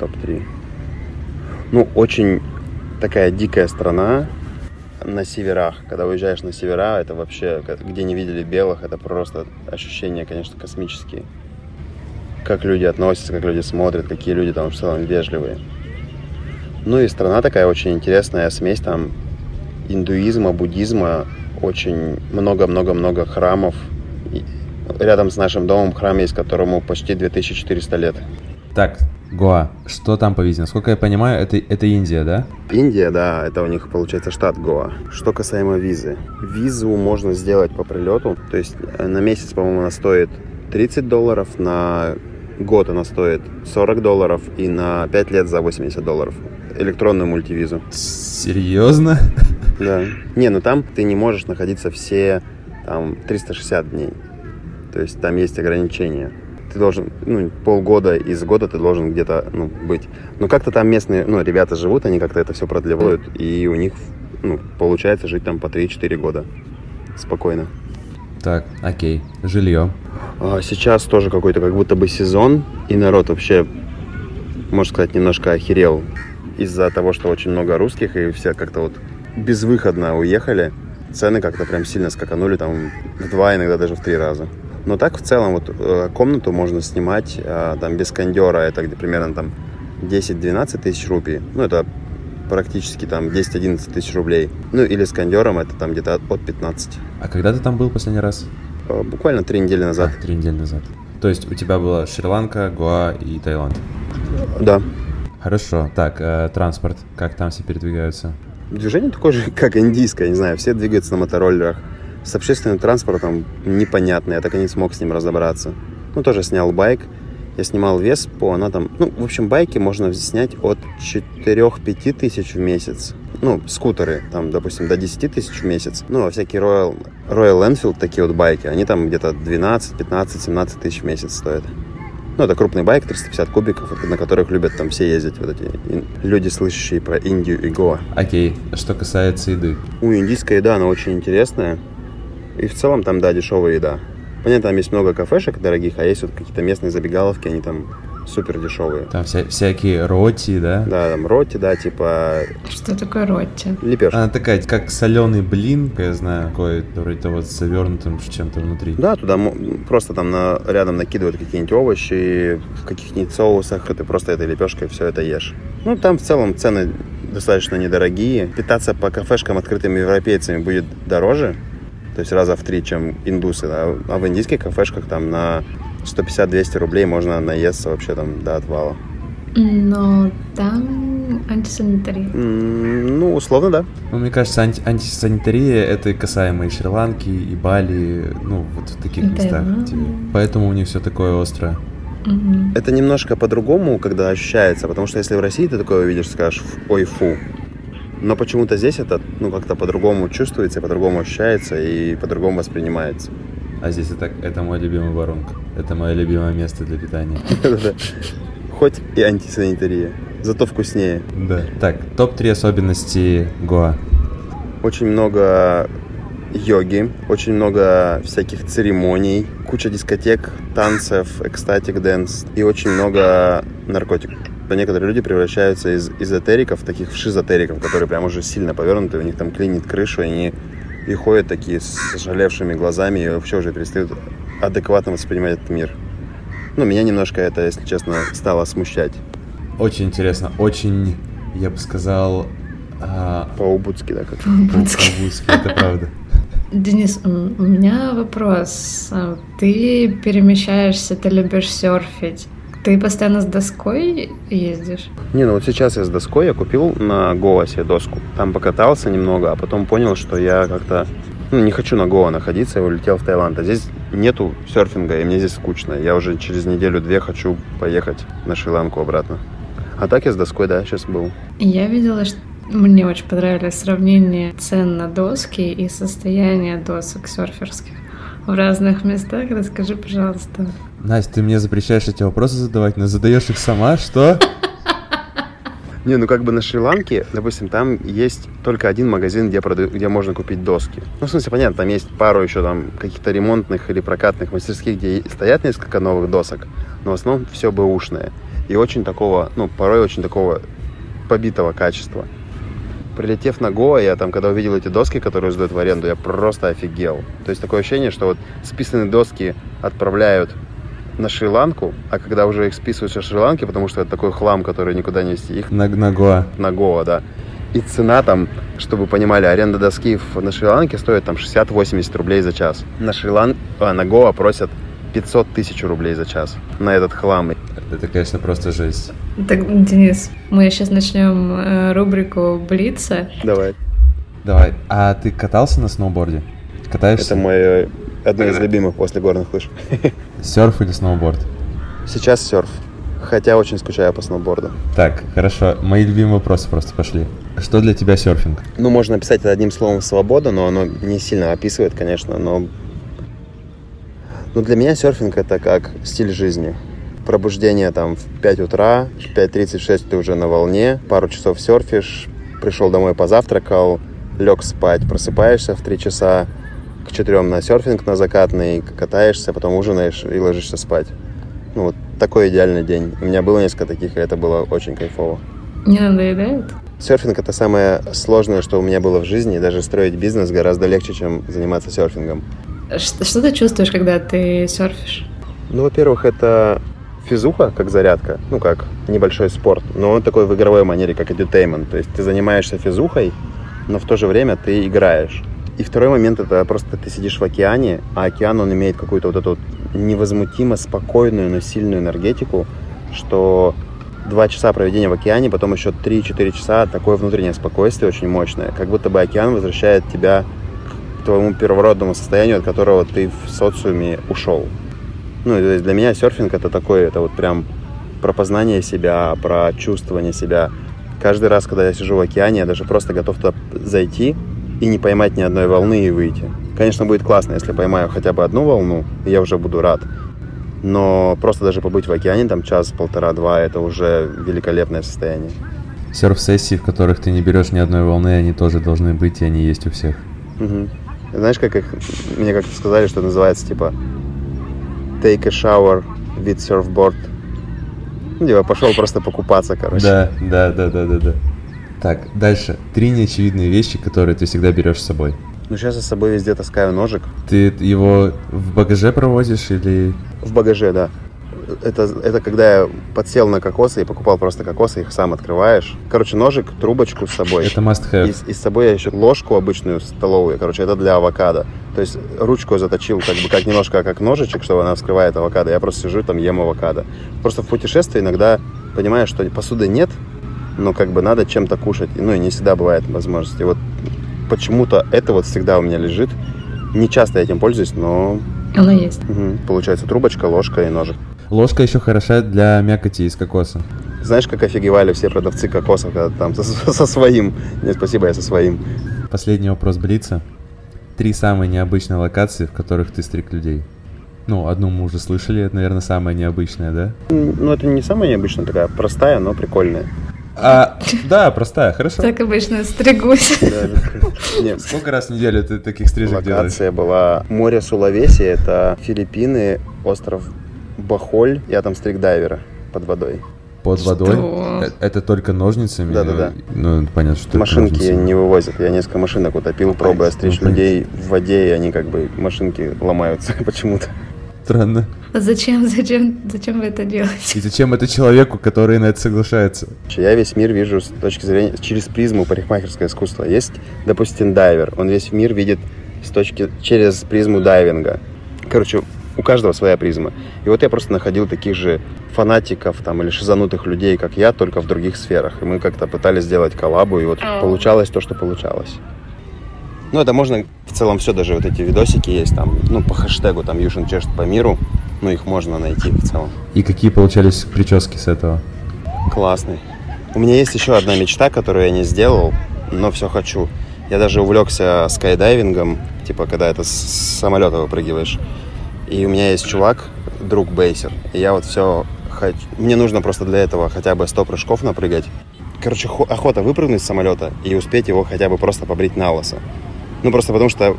Топ-3. Ну, очень такая дикая страна на северах. Когда уезжаешь на севера, это вообще, где не видели белых, это просто ощущения, конечно, космические. Как люди относятся, как люди смотрят, какие люди там в целом вежливые. Ну и страна такая очень интересная, смесь там индуизма, буддизма, очень много-много-много храмов. И рядом с нашим домом храм есть, которому почти 2400 лет. Так, Гоа, что там по визе? Насколько я понимаю, это, это Индия, да? Индия, да, это у них получается штат Гоа. Что касаемо визы. Визу можно сделать по прилету, то есть э, на месяц, по-моему, она стоит 30 долларов, на год она стоит 40 долларов и на 5 лет за 80 долларов. Электронную мультивизу. Серьезно? Да. Не, ну там ты не можешь находиться все там 360 дней. То есть там есть ограничения. Ты должен, ну, полгода из года ты должен где-то, ну, быть. Но как-то там местные, ну, ребята живут, они как-то это все продлевают, и у них, ну, получается жить там по 3-4 года спокойно. Так, окей. Жилье. А сейчас тоже какой-то как будто бы сезон, и народ вообще, можно сказать, немножко охерел из-за того, что очень много русских, и все как-то вот безвыходно уехали. Цены как-то прям сильно скаканули, там в два, иногда даже в три раза. Но так в целом вот э, комнату можно снимать э, там без кондера, это где примерно там 10-12 тысяч рупий. Ну, это практически там 10-11 тысяч рублей. Ну, или с кондером это там где-то от 15. А когда ты там был последний раз? Э, буквально три недели назад. А, три недели назад. То есть у тебя была Шри-Ланка, Гоа и Таиланд? Да. Хорошо. Так, э, транспорт. Как там все передвигаются? Движение такое же, как индийское, не знаю, все двигаются на мотороллерах. С общественным транспортом непонятно, я так и не смог с ним разобраться. Ну, тоже снял байк. Я снимал вес по, она там... Ну, в общем, байки можно снять от 4-5 тысяч в месяц. Ну, скутеры, там, допустим, до 10 тысяч в месяц. Ну, а всякие Royal, Royal Enfield, такие вот байки, они там где-то 12, 15, 17 тысяч в месяц стоят. Ну, это крупный байк, 350 кубиков, на которых любят там все ездить, вот эти люди, слышащие про Индию и Гоа. Окей, что касается еды. У, индийская еда, она очень интересная. И в целом там, да, дешевая еда. Понятно, там есть много кафешек дорогих, а есть вот какие-то местные забегаловки, они там супер дешевые. Там вся, всякие роти, да? Да, там роти, да, типа... Что такое роти? Лепешка. Она такая, как соленый блин, я знаю, какой вроде того с завернутым чем-то внутри. Да, туда просто там на, рядом накидывают какие-нибудь овощи, в каких-нибудь соусах, и ты просто этой лепешкой все это ешь. Ну, там в целом цены достаточно недорогие. Питаться по кафешкам открытыми европейцами будет дороже, то есть раза в три, чем индусы. А, а в индийских кафешках там на 150-200 рублей можно наесться вообще там до отвала. Но там антисанитария. Ну, условно, да. Ну, мне кажется, анти антисанитария это касаемо и Шри-Ланки, и Бали, ну, вот в таких Да. местах. Типа. Поэтому у них все такое острое. Это немножко по-другому, когда ощущается, потому что если в России ты такое увидишь, скажешь, ой, фу. Но почему-то здесь это, ну, как-то по-другому чувствуется, по-другому ощущается и по-другому воспринимается. А здесь это, это мой любимый воронка. Это мое любимое место для питания. Хоть и антисанитария, зато вкуснее. Да. Так, топ-3 особенности Гоа. Очень много йоги, очень много всяких церемоний, куча дискотек, танцев, ecstatic dance и очень много наркотиков. Некоторые люди превращаются из эзотериков, таких в шизотериков, которые прям уже сильно повернуты, у них там клинит крышу, и они и ходят такие с ожалевшими глазами и вообще уже перестают адекватно воспринимать этот мир. Ну, меня немножко это, если честно, стало смущать. Очень интересно, очень, я бы сказал... А... По-убудски, да, как? По-убудски. По-убудски, это правда. Денис, у меня вопрос. А ты перемещаешься, ты любишь серфить. Ты постоянно с доской ездишь? Не, ну вот сейчас я с доской, я купил на Гоа себе доску. Там покатался немного, а потом понял, что я как-то ну, не хочу на Гоа находиться, я улетел в Таиланд. А здесь нету серфинга, и мне здесь скучно. Я уже через неделю-две хочу поехать на Шри-Ланку обратно. А так я с доской, да, сейчас был. Я видела, что мне очень понравилось сравнение цен на доски и состояние досок серферских в разных местах. Расскажи, пожалуйста. Настя, ты мне запрещаешь эти вопросы задавать, но задаешь их сама, что? Не, ну как бы на Шри-Ланке, допустим, там есть только один магазин, где, продают, где можно купить доски. Ну, в смысле, понятно, там есть пару еще там каких-то ремонтных или прокатных мастерских, где стоят несколько новых досок, но в основном все бэушное. И очень такого, ну, порой очень такого побитого качества. Прилетев на Гоа, я там, когда увидел эти доски, которые сдают в аренду, я просто офигел. То есть такое ощущение, что вот списанные доски отправляют на Шри-Ланку, а когда уже их списывают со Шри-Ланки, потому что это такой хлам, который никуда не вести, их на, на Гоа. На Гоа, да. И цена там, чтобы вы понимали, аренда доски на Шри-Ланке стоит там 60-80 рублей за час. На Шри-Лан... а, на Гоа просят 500 тысяч рублей за час на этот хлам. Это, конечно, просто жесть. Так, Денис, мы сейчас начнем э, рубрику Блица. Давай. Давай. А ты катался на сноуборде? Катаешься? Это мой одно из любимых после горных лыж. Серф или сноуборд? Сейчас серф. Хотя очень скучаю по сноуборду. Так, хорошо. Мои любимые вопросы просто пошли. Что для тебя серфинг? Ну, можно описать это одним словом «свобода», но оно не сильно описывает, конечно, но... Но для меня серфинг – это как стиль жизни. Пробуждение там в 5 утра, в 5.36 ты уже на волне, пару часов серфишь, пришел домой, позавтракал, лег спать, просыпаешься в 3 часа, к четырем на серфинг на закатный, катаешься, потом ужинаешь и ложишься спать. Ну, вот такой идеальный день. У меня было несколько таких, и это было очень кайфово. Не надоедает? Серфинг – это самое сложное, что у меня было в жизни. Даже строить бизнес гораздо легче, чем заниматься серфингом. Что, что ты чувствуешь, когда ты серфишь? Ну, во-первых, это физуха, как зарядка, ну, как небольшой спорт, но он такой в игровой манере, как edutainment. То есть ты занимаешься физухой, но в то же время ты играешь. И второй момент это просто ты сидишь в океане, а океан он имеет какую-то вот эту вот невозмутимо спокойную, но сильную энергетику, что два часа проведения в океане, потом еще 3-4 часа такое внутреннее спокойствие очень мощное. Как будто бы океан возвращает тебя к твоему первородному состоянию, от которого ты в социуме ушел. Ну, то есть для меня серфинг это такое, это вот прям про познание себя, про чувствование себя. Каждый раз, когда я сижу в океане, я даже просто готов туда зайти, и не поймать ни одной волны и выйти. Конечно, будет классно, если поймаю хотя бы одну волну, и я уже буду рад. Но просто даже побыть в океане там час, полтора, два, это уже великолепное состояние. Серф-сессии, в которых ты не берешь ни одной волны, они тоже должны быть, и они есть у всех. Угу. Знаешь, как их, мне как-то сказали, что называется, типа, take a shower with surfboard. Ну, типа, пошел просто покупаться, короче. Да, да, да, да, да, да. Так, дальше. Три неочевидные вещи, которые ты всегда берешь с собой. Ну, сейчас я с собой везде таскаю ножик. Ты его в багаже провозишь или... В багаже, да. Это, это когда я подсел на кокосы и покупал просто кокосы, их сам открываешь. Короче, ножик, трубочку с собой. Это must have. И, и с собой я еще ложку обычную столовую, короче, это для авокадо. То есть ручку заточил как бы как немножко как ножичек, чтобы она вскрывает авокадо. Я просто сижу там, ем авокадо. Просто в путешествии иногда понимаешь, что посуды нет, но как бы надо чем-то кушать. Ну и не всегда бывает возможности. Вот почему-то это вот всегда у меня лежит. Не часто я этим пользуюсь, но... Она есть. Угу. Получается трубочка, ложка и ножик. Ложка еще хороша для мякоти из кокоса. Знаешь, как офигевали все продавцы кокосов, когда там со, со своим. Нет, спасибо, я со своим. Последний вопрос Блица. Три самые необычные локации, в которых ты стриг людей. Ну, одну мы уже слышали, это, наверное, самая необычная, да? Ну, это не самая необычная, такая простая, но прикольная. А, да, простая, хорошо. Так обычно стригусь. Нет. Сколько раз в неделю ты таких стрижек делаешь? Локация была море Сулавеси, это Филиппины, остров Бахоль. Я там стриг дайвера под водой. Под Что? водой? Э, Это только ножницами? Да-да-да. Ну, понятно, что Машинки ножницами. не вывозят. Я несколько машинок утопил, пробуя стричь Ну, людей в воде, и они как бы, машинки ломаются почему-то. Странно. А Зачем, зачем, зачем вы это делаете? И зачем это человеку, который на это соглашается? Я весь мир вижу с точки зрения, через призму парикмахерского искусства. Есть, допустим, дайвер. Он весь мир видит с точки, через призму дайвинга. Короче, у каждого своя призма. И вот я просто находил таких же фанатиков там или шизанутых людей, как я, только в других сферах. И мы как-то пытались сделать коллабу, и вот Ау. получалось то, что получалось. Ну, это можно в целом все, даже вот эти видосики есть там, ну, по хэштегу там Юшин чешет по миру, ну, их можно найти в целом. И какие получались прически с этого? Классный. У меня есть еще одна мечта, которую я не сделал, но все хочу. Я даже увлекся скайдайвингом, типа когда это с самолета выпрыгиваешь. И у меня есть чувак, друг бейсер. И я вот все хочу. Мне нужно просто для этого хотя бы 100 прыжков напрыгать. Короче, хо- охота выпрыгнуть с самолета и успеть его хотя бы просто побрить на лысо. Ну, просто потому что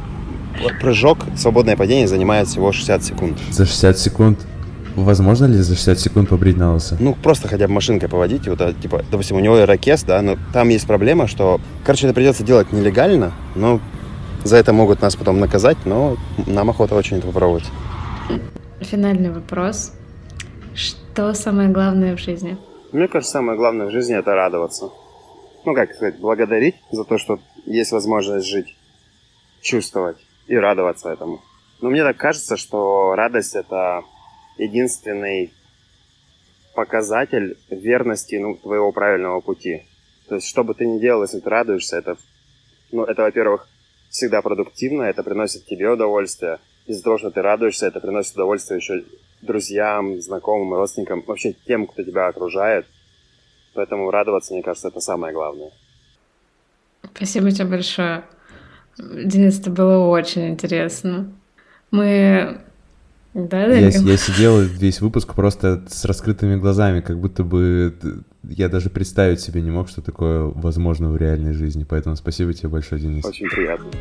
прыжок, свободное падение занимает всего 60 секунд. За 60 секунд? Возможно ли за 60 секунд побрить на лысо? Ну, просто хотя бы машинкой поводить. Вот, а, типа, допустим, у него ирокез, да, но там есть проблема, что, короче, это придется делать нелегально, но за это могут нас потом наказать, но нам охота очень это попробовать. Финальный вопрос. Что самое главное в жизни? Мне кажется, самое главное в жизни это радоваться. Ну, как сказать, благодарить за то, что есть возможность жить, чувствовать и радоваться этому. Но мне так кажется, что радость это единственный показатель верности ну, твоего правильного пути. То есть, что бы ты ни делал, если ты радуешься, это, ну, это, во-первых, всегда продуктивно, это приносит тебе удовольствие. Из-за того, что ты радуешься, это приносит удовольствие еще друзьям, знакомым, родственникам, вообще тем, кто тебя окружает. Поэтому радоваться, мне кажется, это самое главное. Спасибо тебе большое. Денис, это было очень интересно. Мы... Да, Я, я сидел весь выпуск просто с раскрытыми глазами, как будто бы я даже представить себе не мог, что такое возможно в реальной жизни. Поэтому спасибо тебе большое, Денис. Очень приятно.